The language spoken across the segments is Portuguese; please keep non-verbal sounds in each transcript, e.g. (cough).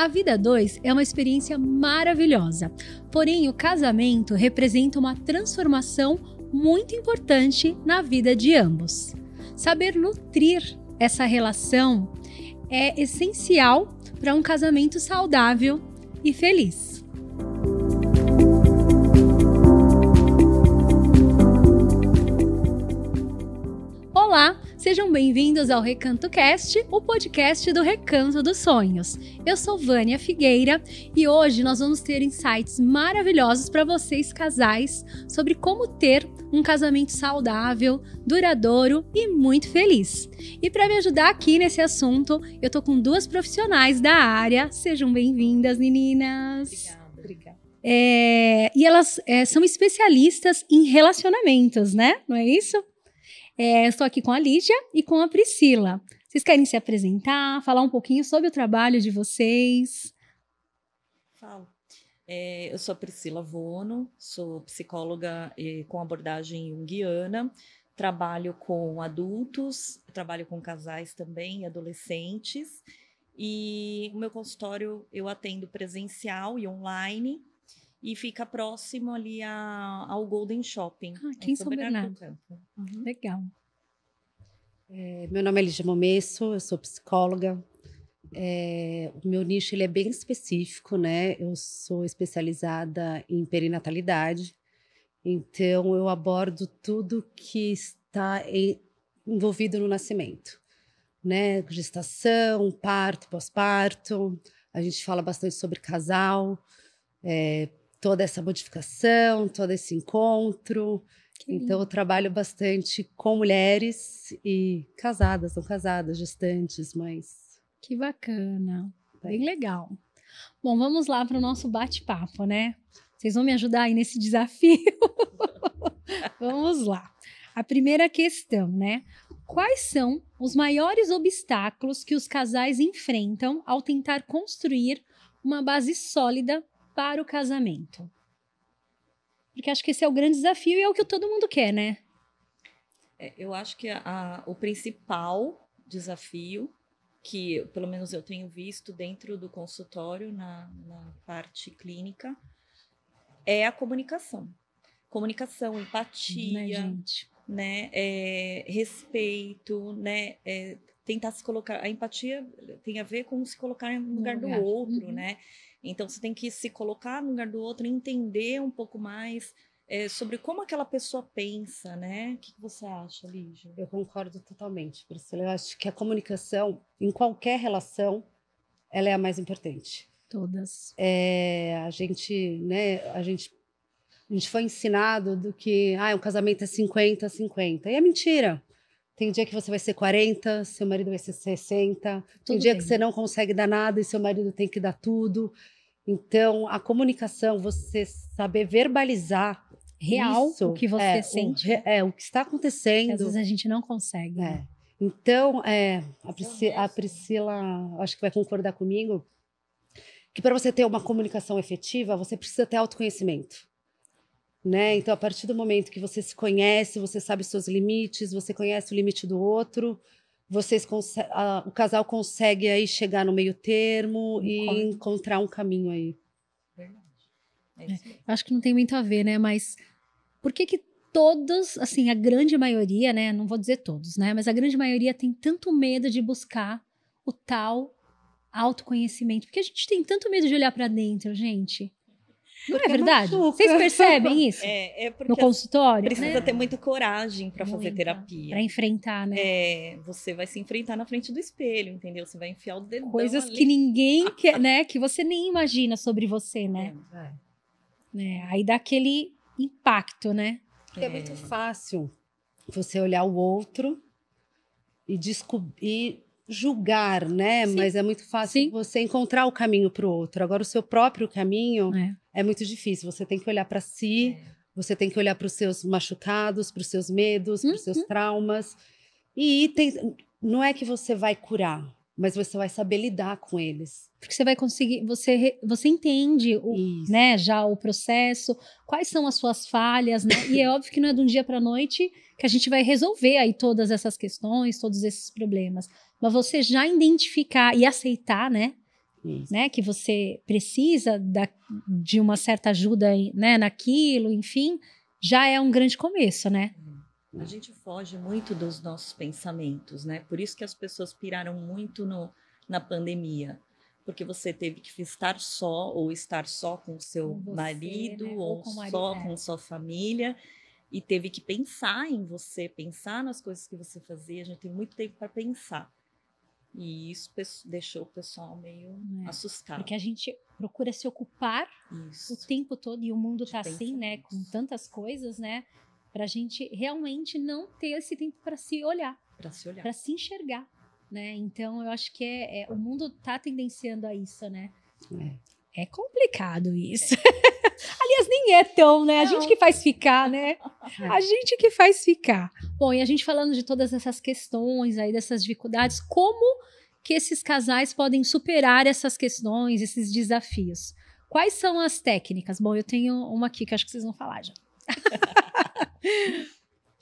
A vida dois é uma experiência maravilhosa, porém o casamento representa uma transformação muito importante na vida de ambos. Saber nutrir essa relação é essencial para um casamento saudável e feliz. Sejam bem-vindos ao Recanto Cast, o podcast do Recanto dos Sonhos. Eu sou Vânia Figueira e hoje nós vamos ter insights maravilhosos para vocês casais sobre como ter um casamento saudável, duradouro e muito feliz. E para me ajudar aqui nesse assunto, eu tô com duas profissionais da área. Sejam bem-vindas, meninas. Obrigada. Obrigada. É, e elas é, são especialistas em relacionamentos, né? Não é isso? É, estou aqui com a Lígia e com a Priscila. Vocês querem se apresentar, falar um pouquinho sobre o trabalho de vocês? Falo. É, eu sou a Priscila Vono, sou psicóloga com abordagem junguiana, trabalho com adultos, trabalho com casais também, adolescentes, e o meu consultório eu atendo presencial e online, e fica próximo ali a, ao Golden Shopping. Ah, aqui em São Bernardo. Bernardo. Uhum. Legal. É, meu nome é Lígia Momesso, eu sou psicóloga. É, o meu nicho ele é bem específico, né? Eu sou especializada em perinatalidade, então eu abordo tudo que está em, envolvido no nascimento, né? Gestação, parto, pós-parto. A gente fala bastante sobre casal, é, toda essa modificação, todo esse encontro. Então, eu trabalho bastante com mulheres e casadas, não casadas, gestantes, mães. Que bacana. Bem legal. Bom, vamos lá para o nosso bate-papo, né? Vocês vão me ajudar aí nesse (laughs) desafio? vamos lá. A primeira questão, né? Quais são os maiores obstáculos que os casais enfrentam ao tentar construir uma base sólida para o casamento? Porque acho que esse é o grande desafio e é o que todo mundo quer, né? É, eu acho que a, a, o principal desafio que, pelo menos, eu tenho visto dentro do consultório, na, na parte clínica, é a comunicação. Comunicação, empatia, né, né é, respeito, né, é, tentar se colocar. A empatia tem a ver com se colocar no lugar, lugar. do outro, uhum. né? Então você tem que se colocar no lugar do outro, entender um pouco mais é, sobre como aquela pessoa pensa, né? O que você acha, Lígia? Eu concordo totalmente, Priscila. Eu acho que a comunicação, em qualquer relação, ela é a mais importante. Todas. É, a gente, né, a gente, a gente foi ensinado do que, ah, um casamento é 50 50. E é mentira. Tem dia que você vai ser 40, seu marido vai ser 60. Tudo tem dia bem. que você não consegue dar nada e seu marido tem que dar tudo. Então, a comunicação, você saber verbalizar real isso, o que você é, sente. O, é, o que está acontecendo. Às vezes a gente não consegue. É. Né? Então, é, a, Priscila, a Priscila, acho que vai concordar comigo, que para você ter uma comunicação efetiva, você precisa ter autoconhecimento né? Então, a partir do momento que você se conhece, você sabe seus limites, você conhece o limite do outro, vocês a, o casal consegue aí chegar no meio termo e Como? encontrar um caminho aí. Verdade. É, é acho que não tem muito a ver, né? Mas por que que todos, assim, a grande maioria, né? Não vou dizer todos, né? Mas a grande maioria tem tanto medo de buscar o tal autoconhecimento. Porque a gente tem tanto medo de olhar para dentro, gente. Não é verdade? Machuca. Vocês percebem (laughs) isso? É, é no consultório? Precisa né? ter muita coragem para fazer terapia. Para enfrentar, né? É, você vai se enfrentar na frente do espelho, entendeu? Você vai enfiar o dedo. Coisas ali. que ninguém (laughs) quer, né? Que você nem imagina sobre você, né? É. é aí dá aquele impacto, né? É. é muito fácil você olhar o outro e descobrir julgar, né? Sim. Mas é muito fácil Sim. você encontrar o caminho para o outro. Agora, o seu próprio caminho é, é muito difícil. Você tem que olhar para si, é. você tem que olhar para os seus machucados, para os seus medos, para os seus uhum. traumas. E tem, não é que você vai curar, mas você vai saber lidar com eles. Porque você vai conseguir, você, você entende o, né, já o processo, quais são as suas falhas, né? E é (coughs) óbvio que não é de um dia para a noite que a gente vai resolver aí todas essas questões, todos esses problemas. Mas você já identificar e aceitar, né? Isso. né? Que você precisa da, de uma certa ajuda, né? Naquilo, enfim, já é um grande começo, né? A gente foge muito dos nossos pensamentos, né? Por isso que as pessoas piraram muito no, na pandemia. Porque você teve que estar só, ou estar só com o seu Com você, marido, né? Ou ou com marido, só é. com sua família, e teve que pensar em você, pensar nas coisas que você fazia. A gente tem muito tempo para pensar. E isso deixou o pessoal meio É, assustado. Porque a gente procura se ocupar o Isso. tempo todo e o mundo De tá assim, né? Com pensamentos. tantas coisas, né? Pra gente realmente não ter esse tempo para se olhar, Para se olhar. para se enxergar, né? Então eu acho que é, é- o mundo tá tendenciando a isso, né? É complicado isso. Aliás, nem é tão, né? A gente que faz ficar, né? (laughs) A gente que faz ficar. Bom, e a gente falando de todas essas questões aí, dessas dificuldades, como que esses casais podem superar essas questões, esses desafios? Quais são as técnicas? Bom, eu tenho uma aqui que acho que vocês vão falar já. (laughs)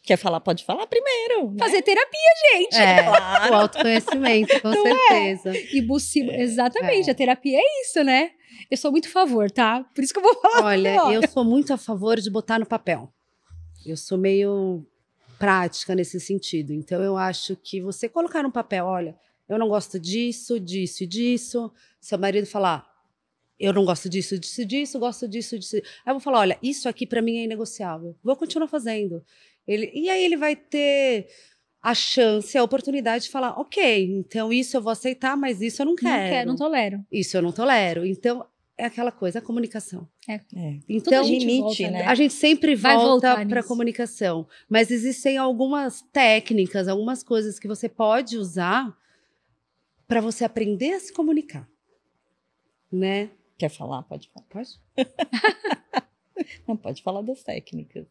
Quer falar? Pode falar primeiro. né? Fazer terapia, gente. É, (laughs) Claro. o autoconhecimento, com certeza. E buscar. Exatamente, É. a terapia é isso, né? Eu sou muito a favor, tá? Por isso que eu vou falar. Olha, agora. eu sou muito a favor de botar no papel. Eu sou meio prática nesse sentido. Então, eu acho que você colocar no papel, olha, eu não gosto disso, disso e disso. Seu marido falar, eu não gosto disso, disso, disso, gosto disso, disso. Aí eu vou falar, olha, isso aqui para mim é inegociável. Vou continuar fazendo. Ele, e aí ele vai ter a chance, a oportunidade de falar, ok, então isso eu vou aceitar, mas isso eu não Não quero. quero, não tolero. Isso eu não tolero. Então, é aquela coisa, a comunicação. É. Então, a gente limite, volta, né? a gente sempre Vai volta voltar para a comunicação, mas existem algumas técnicas, algumas coisas que você pode usar para você aprender a se comunicar, né? Quer falar? Pode falar. Pode? (laughs) Não, pode falar das técnicas.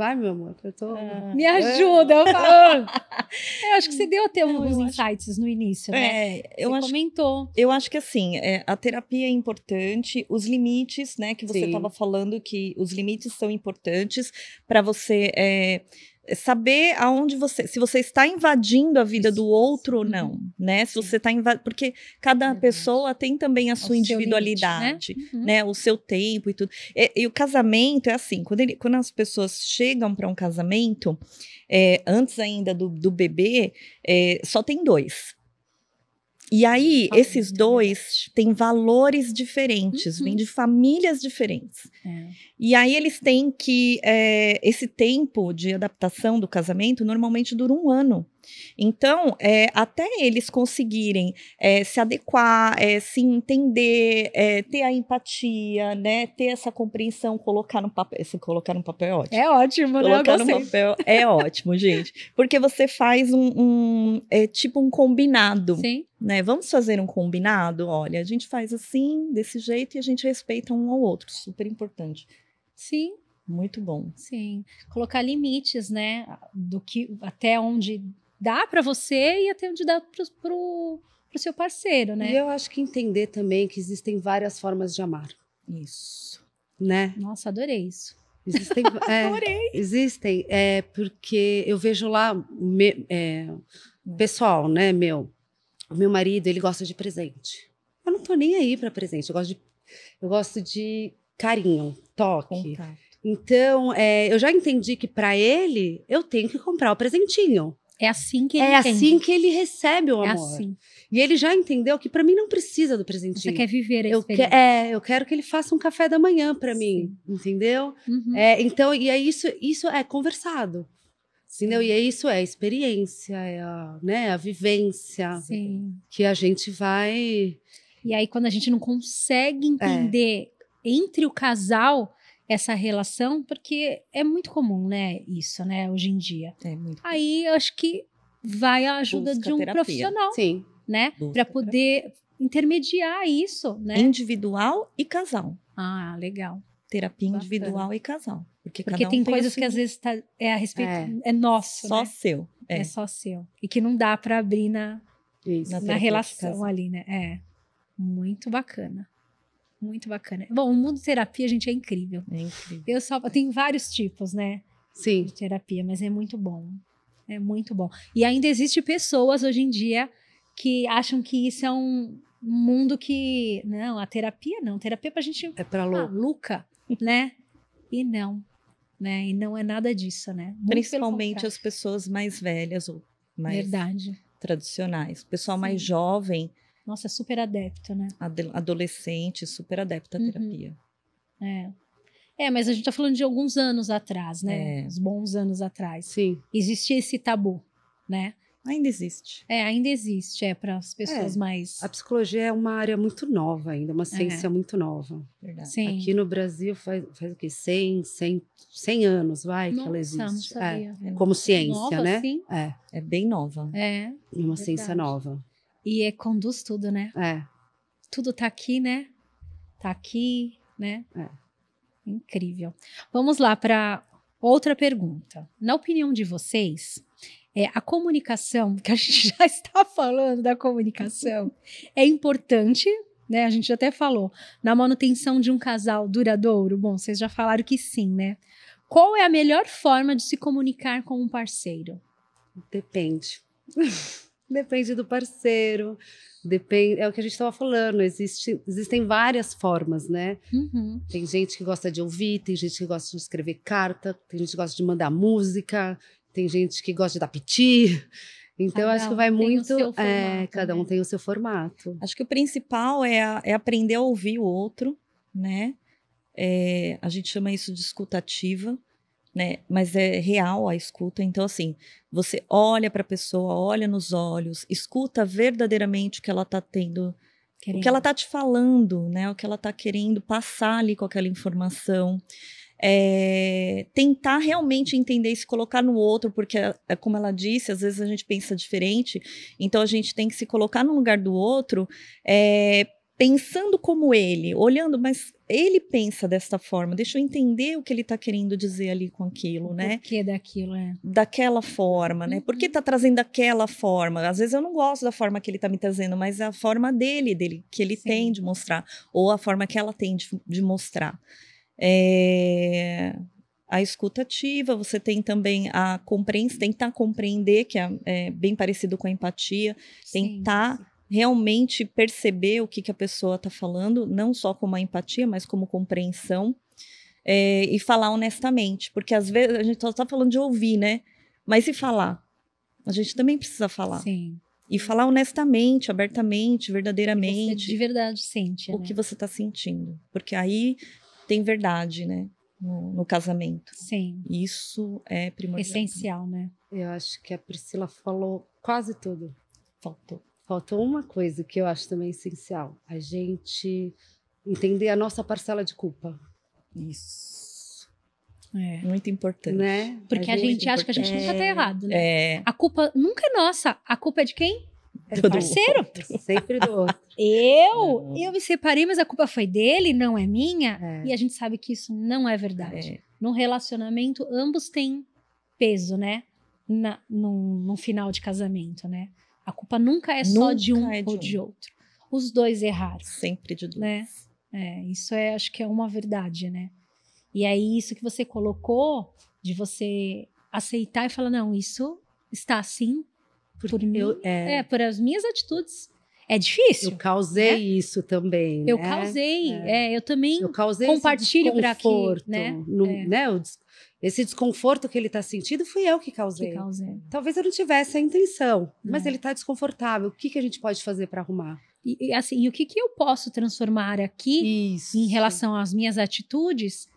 Vai, meu amor, eu tô. Ah. Me ajuda. Eu, falo. (laughs) eu acho que você deu até alguns insights no início, né? É, eu você acho comentou. Eu acho que assim, é, a terapia é importante, os limites, né, que você estava falando que os limites são importantes para você é, saber aonde você, se você está invadindo a vida do outro ou não, né? Se você está invadindo, porque cada pessoa tem também a sua seu limite, individualidade, Uhum. né? O seu tempo e tudo. E, e o casamento é assim, quando, ele- quando as pessoas chegam para um casamento, é, antes ainda do, do bebê, é, só tem dois. E aí, esses dois têm valores diferentes, Uhum. vêm de famílias diferentes. É. E aí eles têm que. é, esse tempo de adaptação do casamento normalmente dura um ano. Então, é, até eles conseguirem é, se adequar, é, se entender, é, ter a empatia, né? Ter essa compreensão, colocar no papel. Se colocar no papel é ótimo. É ótimo, né? Colocar no papel é ótimo, gente. Porque você faz um, um- é tipo um combinado Sim. né? Vamos fazer um combinado? Olha, a gente faz assim, desse jeito, e a gente respeita um ao outro. Super importante. Sim, Muito bom. sim. Colocar limites, né? Do que até onde dá pra você e até onde dá pro, pro seu parceiro, E né? eu acho que entender também que existem várias formas de amar, Isso. né? Nossa, adorei isso. Existem, (laughs) é, Adorei. existem, é porque eu vejo lá me- é, pessoal, né, meu, o meu marido ele gosta de presente. Eu não tô nem aí para presente. Eu gosto de, eu gosto de carinho, toque. Contato. Então, é, eu já entendi que para ele eu tenho que comprar o presentinho. É assim que ele É entende. assim que ele recebe o É amor. assim. E ele já entendeu que para mim não precisa do Você presentinho. quer viver a eu que, é, eu quero que ele faça um café da manhã para mim, entendeu? Uhum. É, então, e é isso, isso é conversado. Entendeu? E é isso é a experiência, é a, né, a vivência Sim. que a gente vai. E aí, quando a gente não consegue entender entre o casal essa relação, porque é muito comum, né, isso, né, hoje em dia. É muito Aí eu acho que vai a ajuda Busca de um terapia. profissional, Sim. né, para poder intermediar isso, né? individual e casal. Ah, legal. Terapia Bacana. individual e casal. Porque, Porque cada um tem o coisas que às vezes tá, é a respeito, É. é, nosso, só né? seu. É. É. só seu. E que não dá para abrir na, Isso. Na na terapia relação ali, né? É. Muito bacana. Muito bacana. Bom, o mundo terapia, gente, é incrível. É incrível. Eu só tem vários tipos, né, Sim. de terapia, mas é muito bom. É muito bom. E ainda existe pessoas hoje em dia que acham que isso é um mundo que. Não, a terapia não. Terapia é pra gente É pra maluca, (laughs) né? E não. Né? E não é nada disso, né? Muito Principalmente as pessoas mais velhas ou mais Verdade. tradicionais. O pessoal mais Sim. jovem, Nossa, é super adepto, né? adolescente, super adepto à Uhum. terapia. É. É, mas a gente tá falando de alguns anos atrás, né? É. Uns bons anos atrás. Sim. Existia esse tabu, né? Ainda existe. É, ainda existe, é, para as pessoas É, mais. A psicologia é uma área muito nova ainda, uma ciência muito nova. Verdade. Sim. Aqui no Brasil faz, faz o quê? 100, 100, 100 anos, vai, que ela Nossa, não existe. É, sabia. como ciência, Nova, né? sim. É, É bem nova. É. uma ciência Verdade. nova. E é, conduz tudo, né? É. Tudo tá aqui, né? Tá aqui, né? É. Incrível. Vamos lá para outra pergunta. Na opinião de vocês, é, a comunicação, (laughs) que a gente já está falando da comunicação, é importante, né? A gente até falou, na manutenção de um casal duradouro. Bom, vocês já falaram que sim, né? Qual é a melhor forma de se comunicar com um parceiro? Depende. (laughs) Depende do parceiro. Depende, é o que a gente estava falando. Existe, existem várias formas, né? Uhum. Tem gente que gosta de ouvir, tem gente que gosta de escrever carta, tem gente que gosta de mandar música, tem gente que gosta de dar piti. Então, Cada acho que vai muito. é, cada um né? tem o seu formato. Acho que o principal é, é aprender a ouvir o outro, né? É, a gente chama isso de escutativa, né? Mas é real a escuta. Então, assim, você olha para a pessoa, olha nos olhos, escuta verdadeiramente o que ela está tendo, o que ela está te falando, né? O que ela está querendo passar ali com aquela informação. É, tentar realmente entender e se colocar no outro, porque, é como ela disse, às vezes a gente pensa diferente, então a gente tem que se colocar no lugar do outro, é, pensando como ele, olhando, mas ele pensa desta forma, deixa eu entender o que ele está querendo dizer ali com aquilo, né? O que daquilo, é? daquela forma, né? Por que Uhum. tá trazendo daquela forma? Às vezes eu não gosto da forma que ele tá me trazendo, mas é a forma dele, dele que ele Sim. tem de mostrar, ou a forma que ela tem de, de mostrar. É, A escuta ativa, você tem também a compreensão, tentar compreender, que é, é bem parecido com a empatia, Sim. tentar realmente perceber o que, que a pessoa está falando, não só como a empatia, mas como compreensão, é, e falar honestamente, porque às vezes a gente só está falando de ouvir, né? Mas e falar? A gente também precisa falar. Sim. E falar honestamente, abertamente, Você verdadeiramente de verdade sente, o né? que você está sentindo. Porque aí tem verdade, né? No, no casamento. Sim. Isso é primordial. Essencial, né? Eu acho que a Priscila falou quase tudo. Faltou. Faltou uma coisa que eu acho também essencial: a gente entender a nossa parcela de culpa, Isso. É. Muito importante. né? Porque a gente, acha que a gente nunca tá errado, né? É. A culpa nunca é nossa. A culpa é de quem? É Do parceiro. Sempre do outro. Eu? Não. Eu me separei, mas a culpa foi dele, não é minha? É. E a gente sabe que isso não é verdade. É. No relacionamento, ambos têm peso, né? Na, num, num final de casamento, né? A culpa nunca é só Nunca de um é de ou um. de outro. Os dois erraram. Sempre de duas. Né? É, isso é, acho que é uma verdade, né? E aí, isso que você colocou, de você aceitar e falar, não, isso está assim por mim. Eu, é, É, por as minhas atitudes. É difícil. eu causei isso também. Eu né? causei. É. É, eu também. Eu causei Compartilho esse pra aqui, né? no- É. né, esse desconforto que ele está sentindo fui eu que causei. que causei. Talvez eu não tivesse a intenção, mas É. ele está desconfortável. O que, que a gente pode fazer para arrumar? E, e, assim, e o que, que eu posso transformar aqui Isso. em relação às minhas atitudes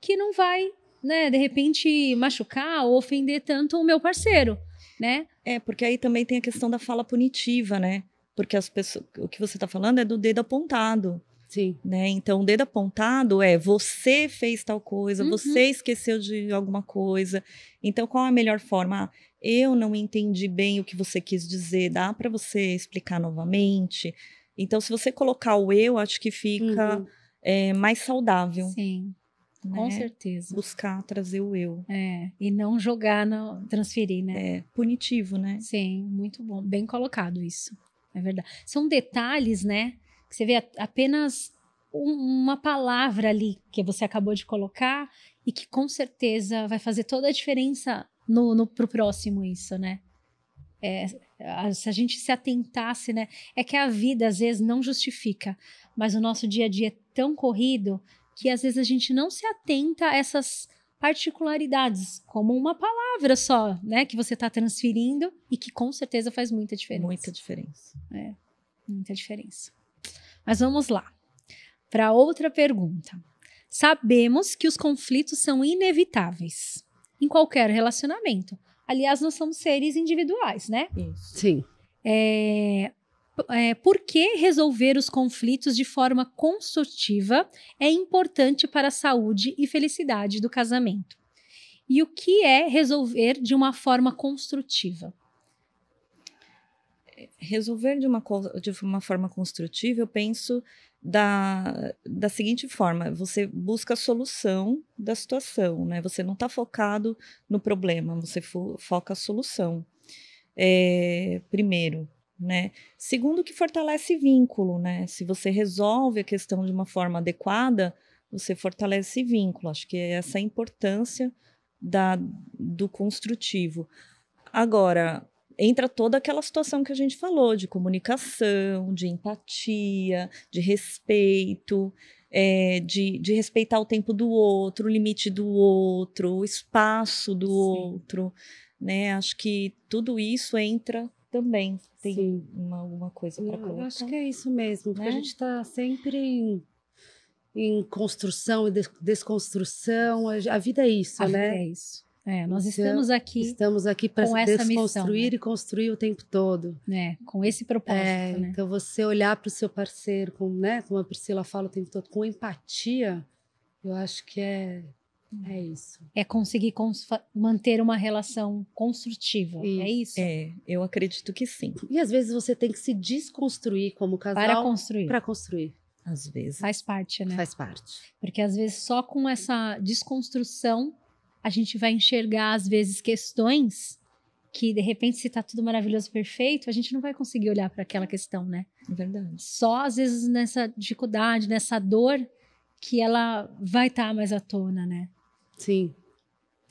que não vai, né, de repente machucar ou ofender tanto o meu parceiro, né? É, porque aí também tem a questão da fala punitiva, né? Porque as pessoas, o que você está falando é do dedo apontado, Sim. né? Então, o dedo apontado é você fez tal coisa, Uhum. você esqueceu de alguma coisa. Então, qual a melhor forma? Ah, eu não entendi bem o que você quis dizer, dá para você explicar novamente? Então, se você colocar o eu, acho que fica Uhum. é, mais saudável. Sim, com né? certeza. Buscar trazer o eu. É, e não jogar, no, transferir, né? É punitivo, né? Sim, muito bom. Bem colocado isso. É verdade. São detalhes, né? Você vê apenas um- uma palavra ali que você acabou de colocar e que com certeza vai fazer toda a diferença no, no, pro próximo isso, né? é, se a gente se atentasse, né? É que a vida às vezes não justifica, mas o nosso dia a dia é tão corrido que às vezes a gente não se atenta a essas particularidades, como uma palavra só, né, que você está transferindo e que com certeza faz muita diferença. Muita diferença. É, muita diferença. Mas vamos lá. Para outra pergunta. Sabemos que os conflitos são inevitáveis em qualquer relacionamento. Aliás, nós somos seres individuais, né? Isso. Sim. É, é, por que resolver os conflitos de forma construtiva é importante para a saúde e felicidade do casamento? E o que é resolver de uma forma construtiva? Resolver de uma, de uma forma construtiva, eu penso da, da seguinte forma: você busca a solução da situação, né? Você não está focado no problema, você fo foca a solução. É, primeiro, né? Segundo, que fortalece vínculo, né? Se você resolve a questão de uma forma adequada, você fortalece vínculo. Acho que é essa a importância da, do construtivo. Agora, entra toda aquela situação que a gente falou de comunicação, de empatia, de respeito, é, de, de respeitar o tempo do outro, o limite do outro, o espaço do Sim. outro, né? Acho que tudo isso entra também. Tem Sim. uma, alguma coisa para colocar? Eu acho que é isso mesmo, porque né? a gente está sempre em, em construção e desconstrução. A vida é isso, a né? Vida é isso. É, nós então, estamos aqui. Estamos aqui para desconstruir missão, né? e construir o tempo todo. É, com esse propósito. É, né? Então, você olhar para o seu parceiro, com, né, como a Priscila fala o tempo todo, com empatia, eu acho que é, é isso. É conseguir cons manter uma relação construtiva. Isso. É isso? É, eu acredito que sim. E às vezes você tem que se desconstruir como casal. Para construir. Para construir. Às vezes. Faz parte, né? Faz parte. Porque às vezes só com essa desconstrução a gente vai enxergar, às vezes, questões que, de repente, se tá tudo maravilhoso, perfeito, a gente não vai conseguir olhar para aquela questão, né? É verdade. Só, às vezes, nessa dificuldade, nessa dor, que ela vai estar tá mais à tona, né? Sim.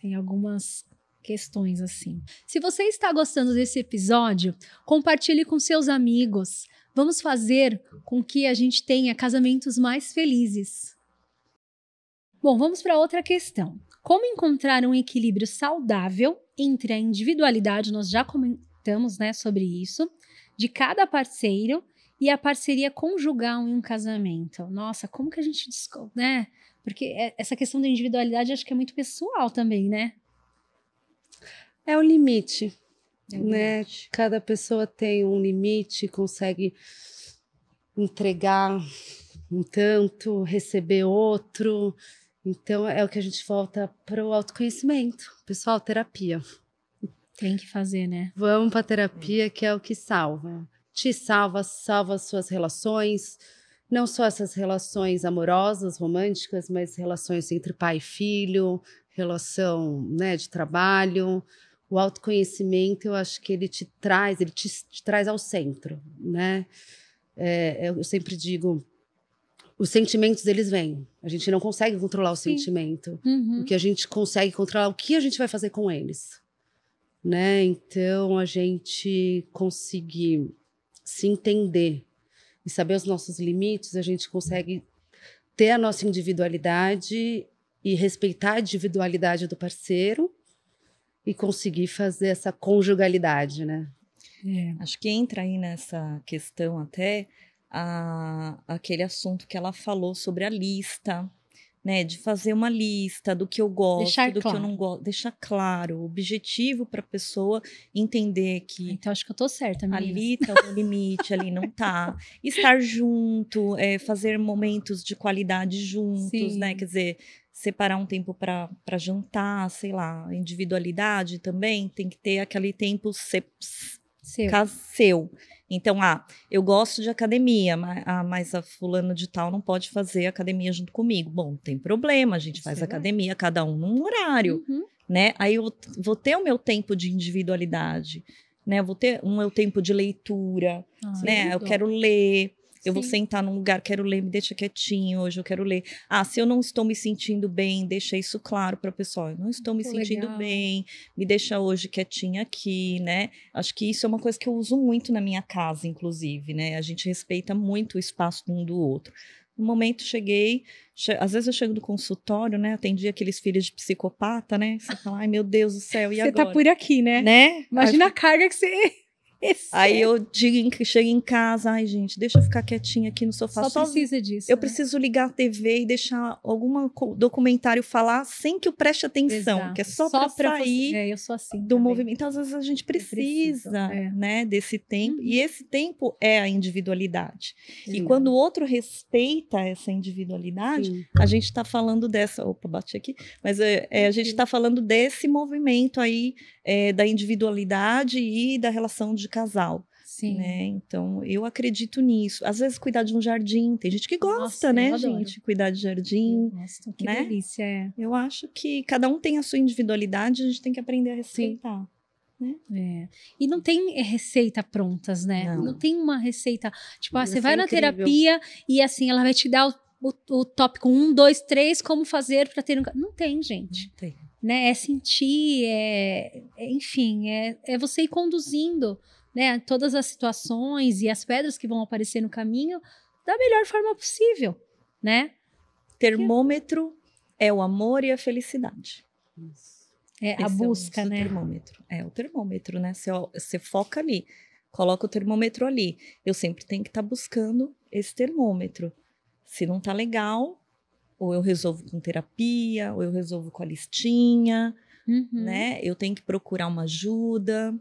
Tem algumas questões assim. Se você está gostando desse episódio, compartilhe com seus amigos. Vamos fazer com que a gente tenha casamentos mais felizes. Bom, vamos para outra questão. Como encontrar um equilíbrio saudável entre a individualidade, nós já comentamos né, sobre isso, de cada parceiro e a parceria conjugal em um casamento. Nossa, como que a gente né? Porque é, essa questão da individualidade acho que é muito pessoal também, né? É o limite, é o né? Limite. Cada pessoa tem um limite, consegue entregar um tanto, receber outro. Então é o que a gente volta para o autoconhecimento. Pessoal, terapia. Tem que fazer, né? Vamos para terapia, que é o que salva. Te salva, salva as suas relações, não só essas relações amorosas, românticas, mas relações entre pai e filho, relação né, de trabalho. O autoconhecimento, eu acho que ele te traz, ele te, te traz ao centro, né? É, eu sempre digo, os sentimentos eles vêm. A gente não consegue controlar o Sim. sentimento. Uhum. O que a gente consegue controlar é o que a gente vai fazer com eles. Né? Então a gente conseguir se entender e saber os nossos limites, a gente consegue ter a nossa individualidade e respeitar a individualidade do parceiro e conseguir fazer essa conjugalidade, né? É. Acho que entra aí nessa questão até a, aquele assunto que ela falou sobre a lista, né? De fazer uma lista do que eu gosto, deixar do claro. que eu não gosto, deixar claro, objetivo para a pessoa entender que. Então acho que eu tô certa, menina. Ali tá o limite, ali não tá. (laughs) Estar junto, é, fazer momentos de qualidade juntos, né, Sim. né? Quer dizer, separar um tempo para jantar, sei lá, individualidade também, tem que ter aquele tempo se, seu. seu. Então, ah, eu gosto de academia, mas, ah, mas a fulano de tal não pode fazer academia junto comigo. Bom, tem problema, a gente faz é academia, cada um num horário, uhum. né? Aí eu vou ter o meu tempo de individualidade, né? Eu vou ter o meu tempo de leitura, ah, né? Eu quero ler, Eu vou sentar num lugar, quero ler, me deixa quietinho, hoje eu quero ler. Ah, se eu não estou me sentindo bem, deixa isso claro para o pessoal. Eu não estou me sentindo bem, me deixa hoje quietinha aqui, né? Acho que isso é uma coisa que eu uso muito na minha casa, inclusive, né? A gente respeita muito o espaço um do outro. No momento cheguei, che- às vezes eu chego do consultório, né? Atendi aqueles filhos de psicopata, né? Você fala, ai meu Deus do céu, e Você agora? tá por aqui, né? Né? Imagina a carga que você. Aí eu digo, chego em casa, ai gente, deixa eu ficar quietinha aqui no sofá. só precisa disso. Eu né? preciso ligar a TV e deixar algum documentário falar sem que eu preste atenção, Exato. que é só, para pra sair. É, assim. do também. movimento. Então, às vezes a gente preciso, precisa, é. né, desse tempo. Uhum. E esse tempo é a individualidade. E Sim. quando o outro respeita essa individualidade, Sim. a gente está falando dessa. Opa, bati aqui. Mas é, é, a gente está falando desse movimento aí é, da individualidade e da relação de casal. Sim. Né? Então, eu acredito nisso. Às vezes, cuidar de um jardim. Tem gente que gosta, Nossa, né, gente? Cuidar de jardim. Nossa, que né? delícia. É. Eu acho que cada um tem a sua individualidade, a gente tem que aprender a respeitar. É. E não tem receita prontas, né? Não, Não. tem uma receita. Tipo, ah, você é vai na incrível. terapia e assim, ela vai te dar o, o, o tópico um, dois, três, como fazer para ter um. Não tem, gente. Tem. Né? É sentir, é, é- enfim, é, é você ir conduzindo né, todas as situações e as pedras que vão aparecer no caminho da melhor forma possível, né? Termômetro é o amor e a felicidade. É a Esse busca, é o né? termômetro. É o termômetro, né? Você, você foca ali, coloca o termômetro ali. Eu sempre tenho que estar buscando esse termômetro. Se não tá legal, ou eu resolvo com terapia, ou eu resolvo com a listinha, Uhum. né? Eu tenho que procurar uma ajuda,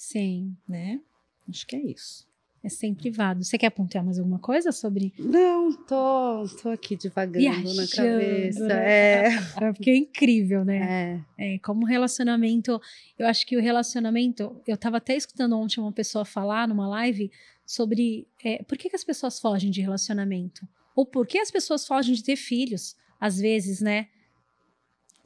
Sim, né? Acho que é isso. é sempre válido. Você quer apontar mais alguma coisa sobre Não, tô, tô aqui devagando na Viajando, cabeça. né? É, É, Porque é incrível, né? é. É, como relacionamento, eu acho que o relacionamento, eu tava até escutando ontem uma pessoa falar numa live sobre é, por que, que as pessoas fogem de relacionamento? Ou por que as pessoas fogem de ter filhos, às vezes, né?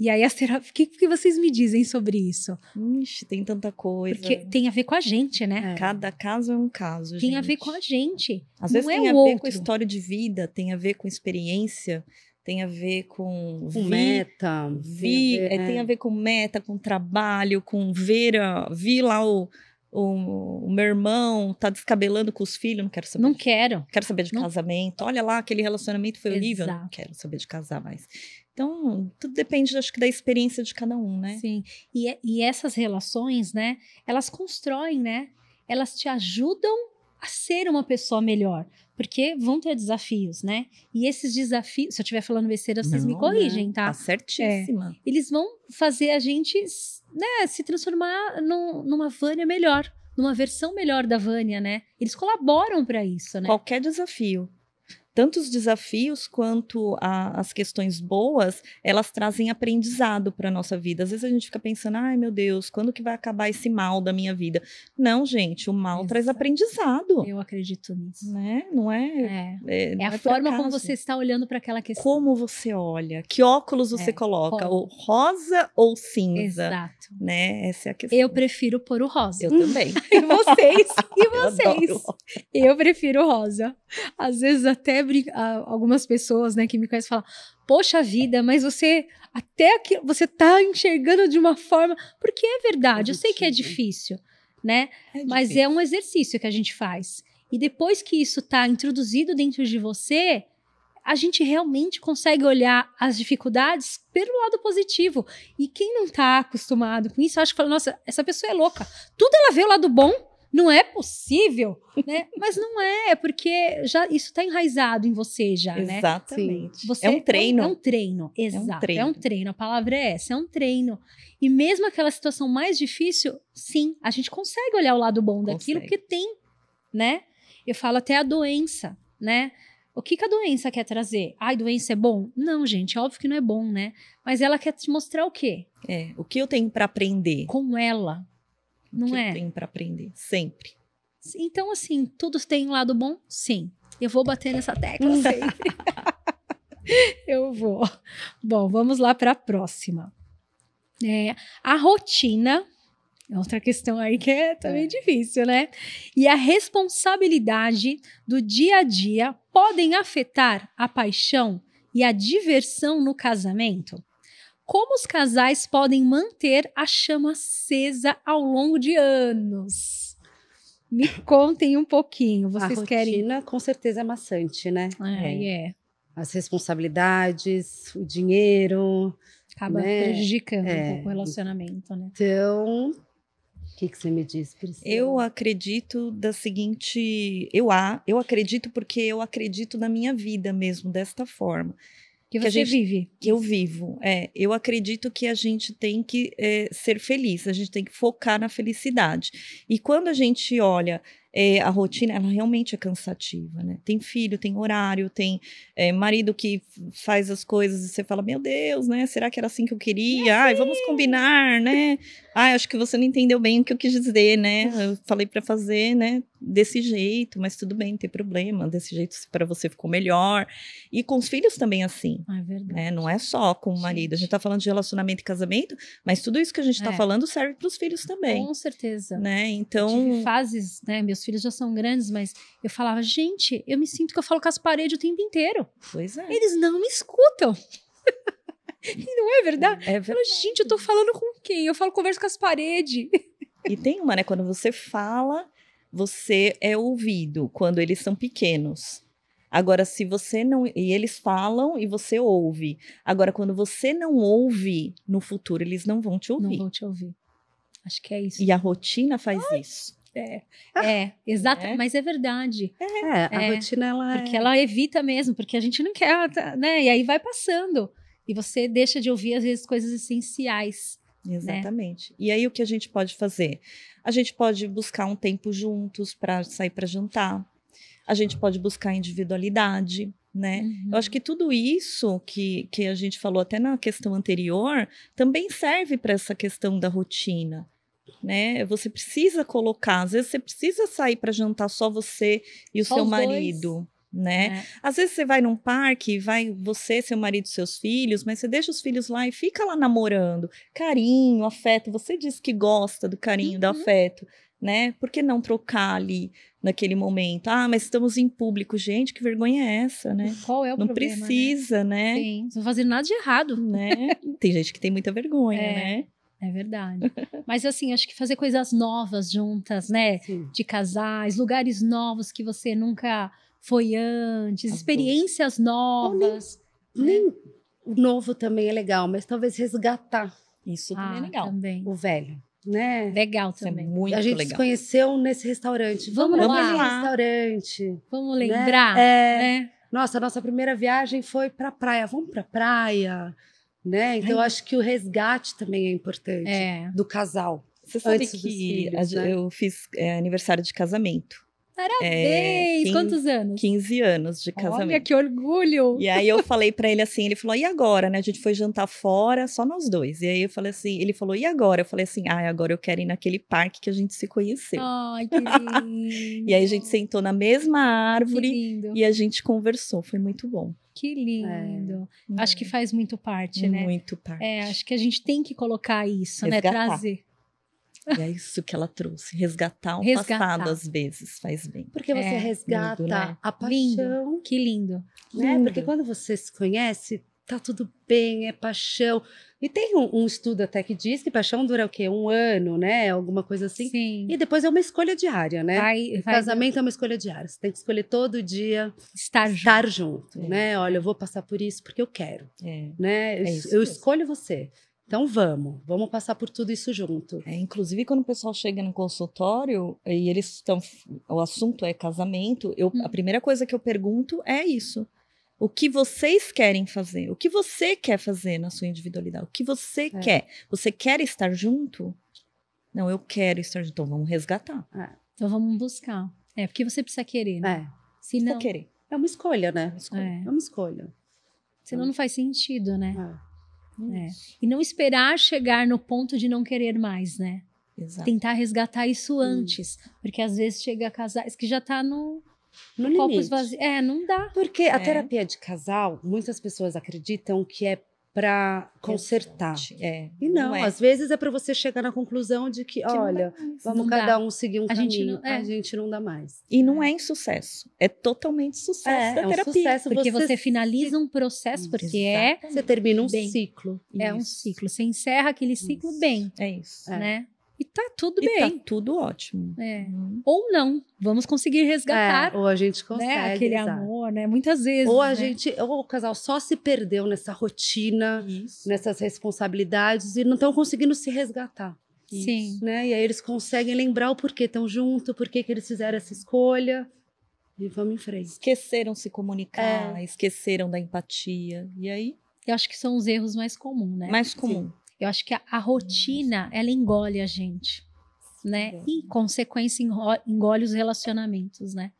E aí, as tera- o que, que vocês me dizem sobre isso? Ixi, tem tanta coisa. Porque tem a ver com a gente, né? É. Cada caso é um caso, Tem a gente. ver com a gente. Às não vezes é tem a o ver outro. com história de vida, tem a ver com experiência, tem a ver com Com vi- meta. vi- tem a ver- é, tem é. a ver com meta, com trabalho, com ver, a- vi lá o, o, o meu irmão tá descabelando com os filhos, não quero saber. Não de- quero. quero saber de não- casamento. Olha lá, aquele relacionamento foi horrível, não Exato. quero saber de casar mais. Então, tudo depende, acho que, da experiência de cada um, né? Sim. E, é- e essas relações, né? Elas constroem, né? Elas te ajudam a ser uma pessoa melhor. Porque vão ter desafios, né? E esses desafios, se eu estiver falando besteira, vocês me Não, corrigem, né? tá? Tá certíssima. Eles vão fazer a gente, né, se transformar num- numa Vânia melhor, numa versão melhor da Vânia, né? Eles colaboram para isso, né? Qualquer desafio. Tanto os desafios quanto a- as questões boas, elas trazem aprendizado para nossa vida. Às vezes a gente fica pensando, ai meu Deus, quando que vai acabar esse mal da minha vida? Não, gente, o mal traz Exato. aprendizado, Eu acredito nisso. né? Não é. É, É, é não a por forma como você está olhando para aquela questão. Como você olha, que óculos você É, coloca, como. o rosa ou cinza, Exato. né? Essa é a questão. Eu prefiro pôr o rosa. Eu também. (laughs) E vocês? E (laughs) Eu vocês? adoro. Eu prefiro rosa. Às vezes até brin- ah, algumas pessoas, né, que me conhecem falam: "Poxa vida, mas você até aqui você tá enxergando de uma forma, porque é verdade. Eu sei que é difícil, né? É Mas difícil. é um exercício que a gente faz. E depois que isso tá introduzido dentro de você, a gente realmente consegue olhar as dificuldades pelo lado positivo. E quem não tá acostumado com isso, acha que fala, nossa, essa pessoa é louca. Tudo ela vê o lado bom. Não é possível, né? (laughs) Mas não é, é porque já isso tá enraizado em você já, né? Exatamente. Você- é um treino. É um treino, exato. É um treino. treino. A palavra é essa, é um treino. E mesmo aquela situação mais difícil, sim, a gente consegue olhar o lado bom daquilo Consegue. que tem, né? Eu falo até a doença, né? O que, que a doença quer trazer? Ai, doença é bom? Não, gente, é óbvio que não é bom, né? Mas ela quer te mostrar o quê? É, o que eu tenho para aprender? Com ela. Não que é? tenho para aprender? Sempre. Então, assim, tudo tem um lado bom? Sim. Eu vou bater nessa tecla sempre. (laughs) Eu vou. Bom, vamos lá para a próxima. É, a rotina É outra questão aí que é também é. difícil, né? E a responsabilidade do dia a dia podem afetar a paixão e a diversão no casamento? Como os casais podem manter a chama acesa ao longo de anos? Me contem um pouquinho. Vocês a querem? rotina, com certeza é maçante, né? É, é. As responsabilidades, o dinheiro. Acaba né? prejudicando é. um pouco o relacionamento, né? Então, o que, que você me diz, Priscila? Eu acredito da seguinte. Eu, eu acredito porque eu acredito na minha vida mesmo, desta forma. Que você que gente, vive. Que eu vivo. É, eu acredito que a gente tem que é, ser feliz, a gente tem que focar na felicidade. E quando a gente olha é, a rotina ela realmente é cansativa, né? Tem filho, tem horário, tem é, marido que faz as coisas e você fala, meu Deus, né? Será que era assim que eu queria? Ai, vamos combinar, né? Ai, acho que você não entendeu bem o que eu quis dizer, né? Eu falei para fazer, né? Desse jeito, mas tudo bem, não tem problema. Desse jeito para você ficou melhor. E com os filhos também assim. Ah, é verdade. Né? Não é só com o marido. A gente tá falando de relacionamento e casamento, mas tudo isso que a gente tá é. falando serve para os filhos também. Com certeza. Né? Então. Eu tive fases, né? Meus meus filhos já são grandes, mas eu falava, gente, eu me sinto que eu falo com as paredes o tempo inteiro. Pois é. Eles não me escutam. (laughs) e não é verdade? É verdade. Eu falo, gente, eu tô falando com quem? Eu falo, converso com as paredes. e tem uma, né? Quando você fala, você é ouvido quando eles são pequenos. Agora, se você não. E eles falam e você ouve. Agora, quando você não ouve, no futuro eles não vão te ouvir. Não vão te ouvir. Acho que é isso. E a rotina faz Ai. isso. É, é, exato, é. mas é verdade. É, a é, rotina ela Porque ela evita mesmo, porque a gente não quer, né? E aí vai passando. E você deixa de ouvir, às vezes, coisas essenciais. Né? Exatamente. Né? E aí o que a gente pode fazer? A gente pode buscar um tempo juntos para sair para jantar. A gente pode buscar individualidade, né? Uhum. Eu acho uhum. que tudo isso que, que a gente falou até na questão anterior também serve para essa questão da rotina né? Você precisa colocar, às vezes você precisa sair para jantar só você e o só seu marido. Dois. Né? É. Às vezes você vai num parque, vai você, seu marido, seus filhos, mas você deixa os filhos lá e fica lá namorando. Carinho, afeto. Você diz que gosta do carinho, uhum. do afeto, né? Por que não trocar ali naquele momento? Ah, mas estamos em público. Gente, que vergonha é essa, né? Qual é o não problema? Não precisa, né? né? Sim, não fazendo nada de errado. Né? tem gente que tem muita vergonha, é. né? É verdade. Mas assim, acho que fazer coisas novas juntas, né? Sim. De casais, lugares novos que você nunca foi antes, experiências novas. Nem, né? nem, o novo também é legal, mas talvez resgatar. Isso também é ah, é legal. Também. O velho. Né? Legal é também. É muito a gente legal. se conheceu nesse restaurante. Vamos, Vamos lá. lá. restaurante. Vamos né? lembrar. Né? É, né? Nossa, a nossa primeira viagem foi pra praia. Vamos pra praia né? Então, eu acho que o resgate também é importante é. do casal. Você sabe que filhos, né? eu fiz é, aniversário de casamento. Parabéns! É, Quantos anos? 15 anos de casamento. Olha que orgulho! E aí eu falei para ele assim, ele falou, e agora, né? A gente foi jantar fora, só nós dois. E aí eu falei assim, ele falou, e agora? Eu falei assim, ah, agora eu quero ir naquele parque que a gente se conheceu. Ai, que lindo! (laughs) e aí a gente sentou na mesma árvore e a gente conversou, foi muito bom. Que lindo. É. Acho que faz muito parte, né? Muito parte. É, acho que a gente tem que colocar isso, né? Resgatar. né? Trazer. E é isso que ela trouxe. Resgatar o resgatar. passado, às vezes, faz bem. Porque você é, resgata lindo, né? a paixão. Lindo. Que lindo. Né? Lindo. Porque quando você se conhece, tá tudo bem, é paixão. E tem um, um, estudo até que diz que paixão dura o quê? Um ano, né? Alguma coisa assim. Sim. E depois é uma escolha diária, né? Vai, vai Casamento é uma escolha diária. Você tem que escolher todo dia estar, estar junto, junto é. né? Olha, eu vou passar por isso porque eu quero, é. né? É eu, eu escolho você. Então vamos, vamos passar por tudo isso junto. É, inclusive, quando o pessoal chega no consultório e eles estão. O assunto é casamento, eu, hum. a primeira coisa que eu pergunto é isso o que vocês querem fazer, o que você quer fazer na sua individualidade, o que você é. quer. Você quer estar junto? Não, eu quero estar junto. Então vamos resgatar. É. Então vamos buscar. É, porque você precisa querer, né? É. Se não... querer. É uma escolha, né? É uma escolha. É, é uma escolha. Senão não faz sentido, né? É. é. E não esperar chegar no ponto de não querer mais, né? Exato. Tentar resgatar isso antes. Hum. Porque às vezes chega casais que já tá no, no limite. É, não dá. Porque a é. terapia de casal, muitas pessoas acreditam que é para consertar. É. E não, é. às vezes é para você chegar na conclusão de que, Que não olha, vamos Não cada dá. um seguir um A gente caminho. não- é. A gente não dá mais. E não é insucesso. É totalmente sucesso É, da é um terapia. sucesso. Porque você, você finaliza um processo, porque é, Você termina um Bem. ciclo. é um Isso. ciclo. Você encerra aquele ciclo Isso. bem, É isso. É. né? E tá tudo E bem. tá tudo ótimo. É. Uhum. Ou não. Vamos conseguir resgatar É, ou a gente consegue. né, aquele exato. amor, né? Muitas vezes. Ou a né? gente, ou o casal só se perdeu nessa rotina, Isso. nessas responsabilidades e não estão conseguindo se resgatar. Sim. Né? E aí eles conseguem lembrar o porquê estão junto, por que que eles fizeram essa escolha. E vamos em frente. Esqueceram se comunicar, É. esqueceram da empatia. E aí, Eu acho que são os erros mais comuns, né? mais comum. Eu acho que a, a rotina, ela engole a gente, né? É. E, consequência, engole os relacionamentos, né?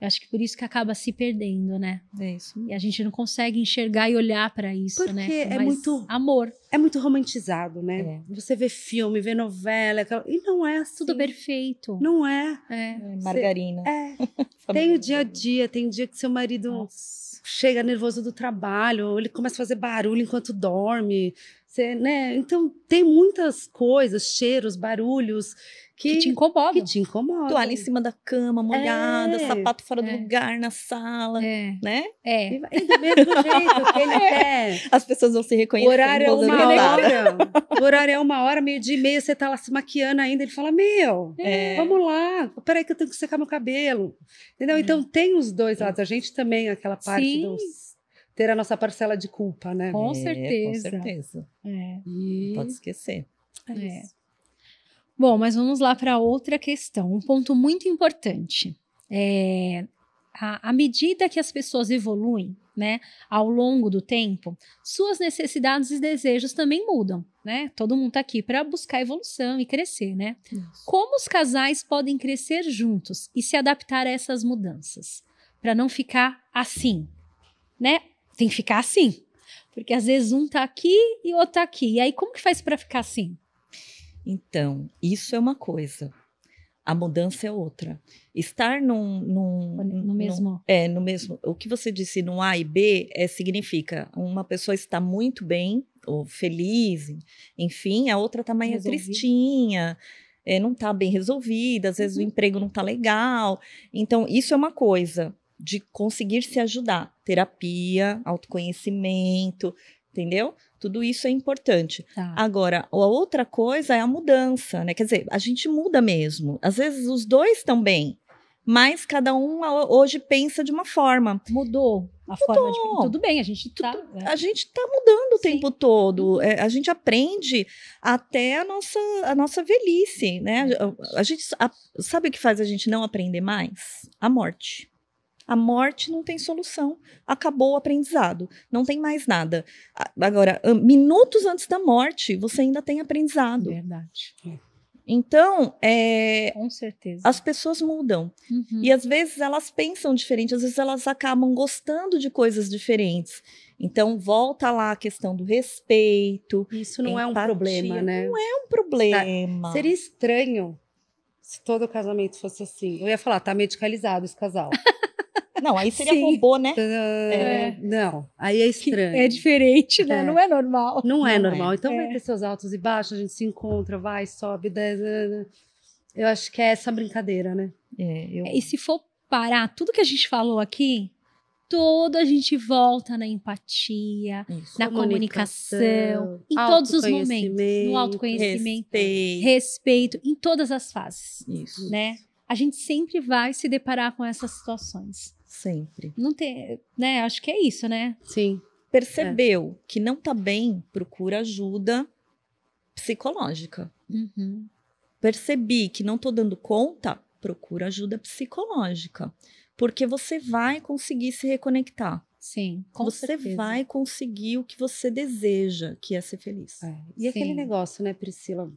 Eu acho que por isso que acaba se perdendo, né? É isso. E a gente não consegue enxergar e olhar pra isso, né? Porque é muito- amor, É muito romantizado, né? É. Você vê filme, vê novela, aquela- e não é assim. tudo perfeito. Não é. É. É, margarina. É. (laughs) Tem o dia a dia, tem dia que seu marido Nossa. chega nervoso do trabalho, ou ele começa a fazer barulho enquanto dorme. Você, né? Então tem muitas coisas, cheiros, barulhos que, Que te incomoda. que te incomodam. Toalha em cima da cama, molhada, É. sapato fora do É. lugar na sala, É, né? é. E e do mesmo jeito que ele (laughs) quer. As pessoas vão se O reconhecendo. horário é uma hora. O horário é uma hora, meio dia e meia, você tá lá se maquiando ainda. Ele fala: Meu, É. vamos lá, peraí que eu tenho que secar meu cabelo. Entendeu? Então tem os dois lados. A gente também, aquela parte Sim. dos. Ter a nossa parcela de culpa, né? Com É, certeza. Com certeza. é. E... Pode esquecer. É. Bom, mas vamos lá para outra questão, um ponto muito importante. É, à, à medida que as pessoas evoluem, né, ao longo do tempo, suas necessidades e desejos também mudam, né? Todo mundo está aqui para buscar evolução e crescer, né? Como os casais podem crescer juntos e se adaptar a essas mudanças, para não ficar assim, né? Tem que ficar assim, porque às vezes um tá aqui e outro tá aqui. E aí como que faz para ficar assim? Então, isso é uma coisa. A mudança é outra. Estar num. num No num- mesmo. É, no mesmo. O que você disse no A e B é, significa uma pessoa está muito bem, ou feliz, enfim, a outra tá mais tristinha, é, não tá bem resolvida, às vezes Uhum. o emprego não tá legal. Então, isso é uma coisa de conseguir se ajudar. Terapia, autoconhecimento, entendeu? Tudo isso é importante. Tá. Agora, a outra coisa é a mudança, né? Quer dizer, a gente muda mesmo. Às vezes os dois estão bem, mas cada um hoje pensa de uma forma. Mudou a forma de. Tudo bem, a gente tá. A gente está mudando o Sim. tempo todo. É, a gente aprende até a nossa, a nossa velhice, né? A, a gente a- sabe o que faz a gente não aprender mais? A morte. A morte não tem solução. Acabou o aprendizado. Não tem mais nada. Agora, minutos antes da morte, você ainda tem aprendizado. Verdade. Então, é, Com certeza. as pessoas mudam. Uhum. E às vezes elas pensam diferente, às vezes elas acabam gostando de coisas diferentes. Então, volta lá a questão do respeito. Isso não é um Empatia. problema, né? É um problema. Seria estranho se todo casamento fosse assim. Eu ia falar, tá medicalizado esse casal. (laughs) Não, aí seria Sim. robô, né? É, Não, aí é Que estranho. é diferente, né? É. Não é normal. Não é Não é. normal. Então É. vai ter seus altos e baixos, a gente se encontra, vai, sobe, desce. Eu acho que é essa brincadeira, né? É, eu- E se for parar tudo que a gente falou aqui, todo a gente volta na empatia, isso. na comunicação, em todos os momentos, no autoconhecimento, Respeito. respeito, em todas as fases, Isso, né? A gente sempre vai se deparar com essas situações. Sempre. Não tem, né? Acho que é isso, né? Sim. Percebeu que não tá bem, procura ajuda psicológica. Uhum. Percebi que não tô dando conta, procura ajuda psicológica. Porque você vai conseguir se reconectar. Sim, com você certeza. vai conseguir o que você deseja, que é ser feliz. É. E aquele Sim. negócio, né, Priscila?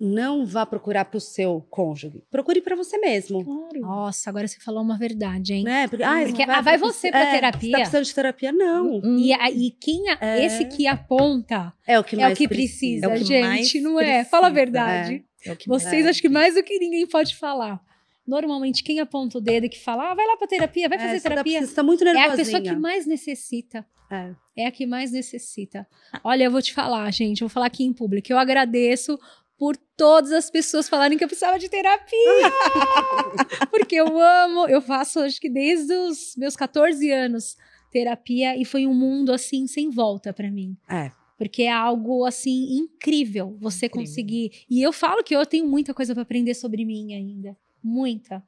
Não vá procurar pro seu cônjuge. Procure para você mesmo. Claro. Nossa, agora você falou uma verdade, hein? Né? Porque, ah, Porque, ah, vai você pra é, terapia. Você tá precisando de terapia? Não. Hum, E, a- e quem a- É. esse que aponta É o que é mais o que precisa, É o que gente, mais não é? Fala a precisa, verdade. é o que Vocês É. acho que mais do que ninguém pode falar. normalmente quem aponta o dedo e que fala, ah, vai lá pra terapia, vai fazer É, você tá- terapia. Você tá muito É nervosinha. a pessoa que mais necessita. É. É a que mais necessita. Olha, eu vou te falar, gente, eu vou falar aqui em público. Eu agradeço por todas as pessoas falarem que eu precisava de terapia. (laughs) Porque eu amo, eu faço acho que desde os meus 14 anos terapia e foi um mundo assim sem volta pra mim. É. Porque é algo assim incrível você Incrível. conseguir. E eu falo que eu tenho muita coisa pra aprender sobre mim ainda, muita.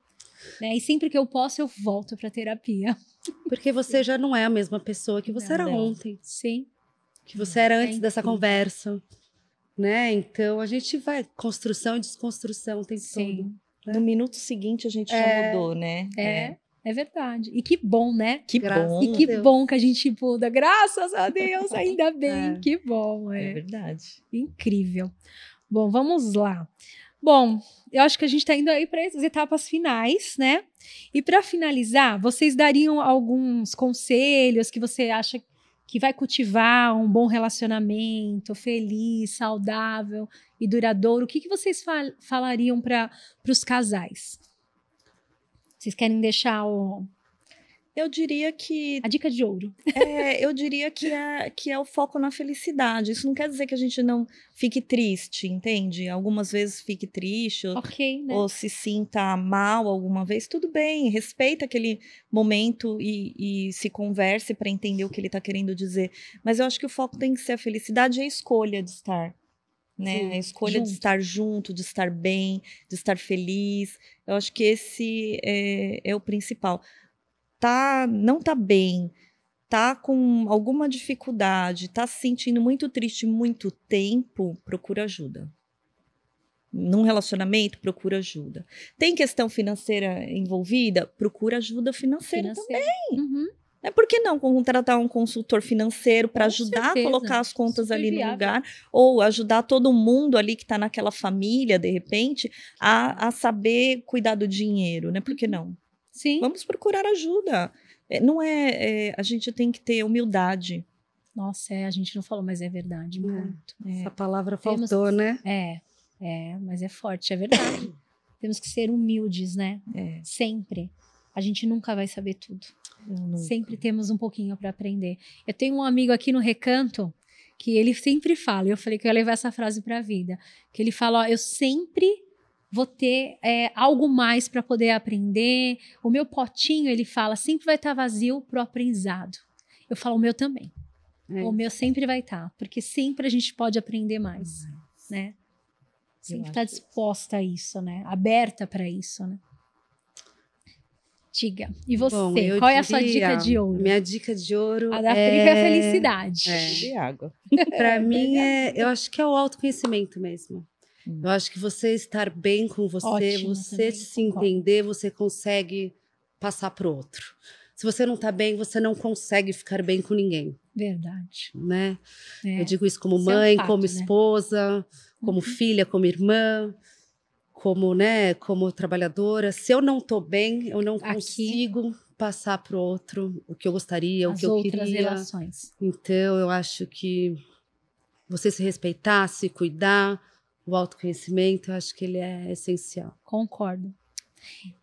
Né? E sempre que eu posso eu volto pra terapia. (laughs) Porque você já não é a mesma pessoa que você Não, era não. ontem. Sim. Que você era antes dessa incrível. conversa. Né? Então a gente vai construção e desconstrução o tempo Sim. todo. No minuto seguinte a gente É. já mudou, né? É, é verdade. E que bom, né? Que Graças bom. E que Deus. bom que a gente muda. Graças a Deus, ainda (laughs) bem. É. Que bom, É é. verdade. Incrível. Bom, vamos lá. Bom, eu acho que a gente está indo aí para as etapas finais, né? E para finalizar, vocês dariam alguns conselhos que você acha que vai cultivar um bom relacionamento, feliz, saudável e duradouro? O que, que vocês fal- falariam para os casais? Vocês querem deixar o- Eu diria que a dica de ouro? é, eu diria que é, que é o foco na felicidade. Isso não quer dizer que a gente não fique triste, entende? Algumas vezes fique triste ou, né? ou se sinta mal alguma vez, tudo bem, respeita aquele momento e, e se converse para entender o que ele está querendo dizer. Mas eu acho que o foco tem que ser a felicidade e a escolha de estar. Né? Sim, a escolha de junto. estar junto, de estar bem, de estar feliz. Eu acho que esse é, é o principal. Tá, não tá bem, tá com alguma dificuldade, tá se sentindo muito triste muito tempo, procura ajuda. Num relacionamento, procura ajuda. Tem questão financeira envolvida? Procura ajuda financeira, Financeiro. Uhum. é por que não contratar um consultor financeiro para ajudar certeza, a colocar as contas ali no viável. lugar ou ajudar todo mundo ali que está naquela família de repente a, a saber cuidar do dinheiro, né? Por que não? Sim. Vamos procurar ajuda. É, não é, é, a gente tem que ter humildade. Nossa, é, a gente não falou, mas é verdade, muito. Essa palavra Temos- faltou, né? É, é, mas é forte, é verdade. (coughs) Temos que ser humildes, né? É, Sempre. A gente nunca vai saber tudo. Sempre temos um pouquinho para aprender. Eu tenho um amigo aqui no Recanto que ele sempre fala, e eu falei que eu ia levar essa frase para a vida, que ele fala, ó, eu sempre vou ter é, algo mais para poder aprender. O meu potinho, ele fala, sempre vai estar vazio pro aprendizado. Eu falo, o meu também. É. O meu sempre vai estar, porque sempre a gente pode aprender mais, né? Sempre está disposta a isso, né? Aberta para isso, né? Diga. E você, Bom, eu qual é a sua dica de ouro? Minha dica de ouro A da é... Frica é a felicidade. é. De água. Para (laughs) mim, é, eu acho que é o autoconhecimento mesmo. Hum. Eu acho que você estar bem com você, Ótimo você se entender, você consegue passar para o outro. Se você não tá bem, você não consegue ficar bem com ninguém, Verdade. né? É. Eu digo isso como Isso é um mãe, fato, como né? esposa, como Uhum. filha, como irmã, como, né, como trabalhadora. Se eu não tô bem, eu não Aqui. consigo passar pro outro o que eu gostaria, o As que eu outras queria. relações. Então, eu acho que você se respeitar, se cuidar, o autoconhecimento, eu acho que ele é essencial. Concordo.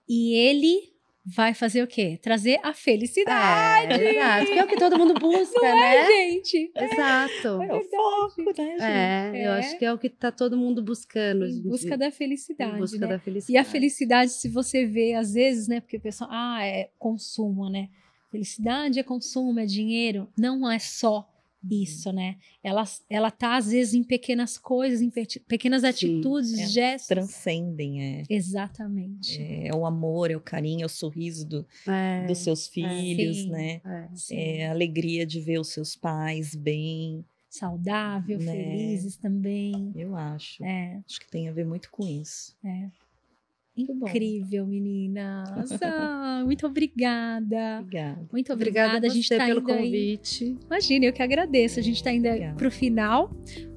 E ele vai fazer o quê? Trazer a felicidade. É, exato, que é o que todo mundo busca, É, né? gente. Exato. É o verdade. foco, né, gente? É, eu É. acho que é o que tá todo mundo buscando. Em gente. busca da felicidade, Em busca né? da felicidade. E a felicidade, se você vê, às vezes, né? Porque o pessoal, ah, é consumo, né? Felicidade é consumo, é dinheiro. Não é só isso, né? Ela, ela tá, às vezes, em pequenas coisas, em pe- pequenas atitudes, É, gestos. Transcendem, é. Exatamente. É o amor, é o carinho, é o sorriso do- É, dos seus filhos, Sim. né? é. É a alegria de ver os seus pais bem, Saudável, Né? felizes também. eu acho. É, Acho que tem a ver muito com isso. é. Incrível, meninas. Ah, muito obrigada. Obrigada. Muito Obrigada obrigada. a a gente tá pelo indo aí. convite. Imagina, eu que agradeço. A gente está indo Obrigada. para o final.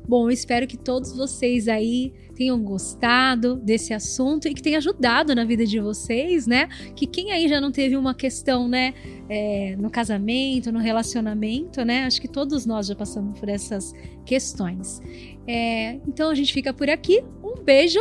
Bom, espero que todos vocês aí tenham gostado desse assunto e que tenha ajudado na vida de vocês, né? Que quem aí já não teve uma questão, né, é, no casamento, no relacionamento, né? Acho que todos nós já passamos por essas questões. É, então a gente fica por aqui. Um beijo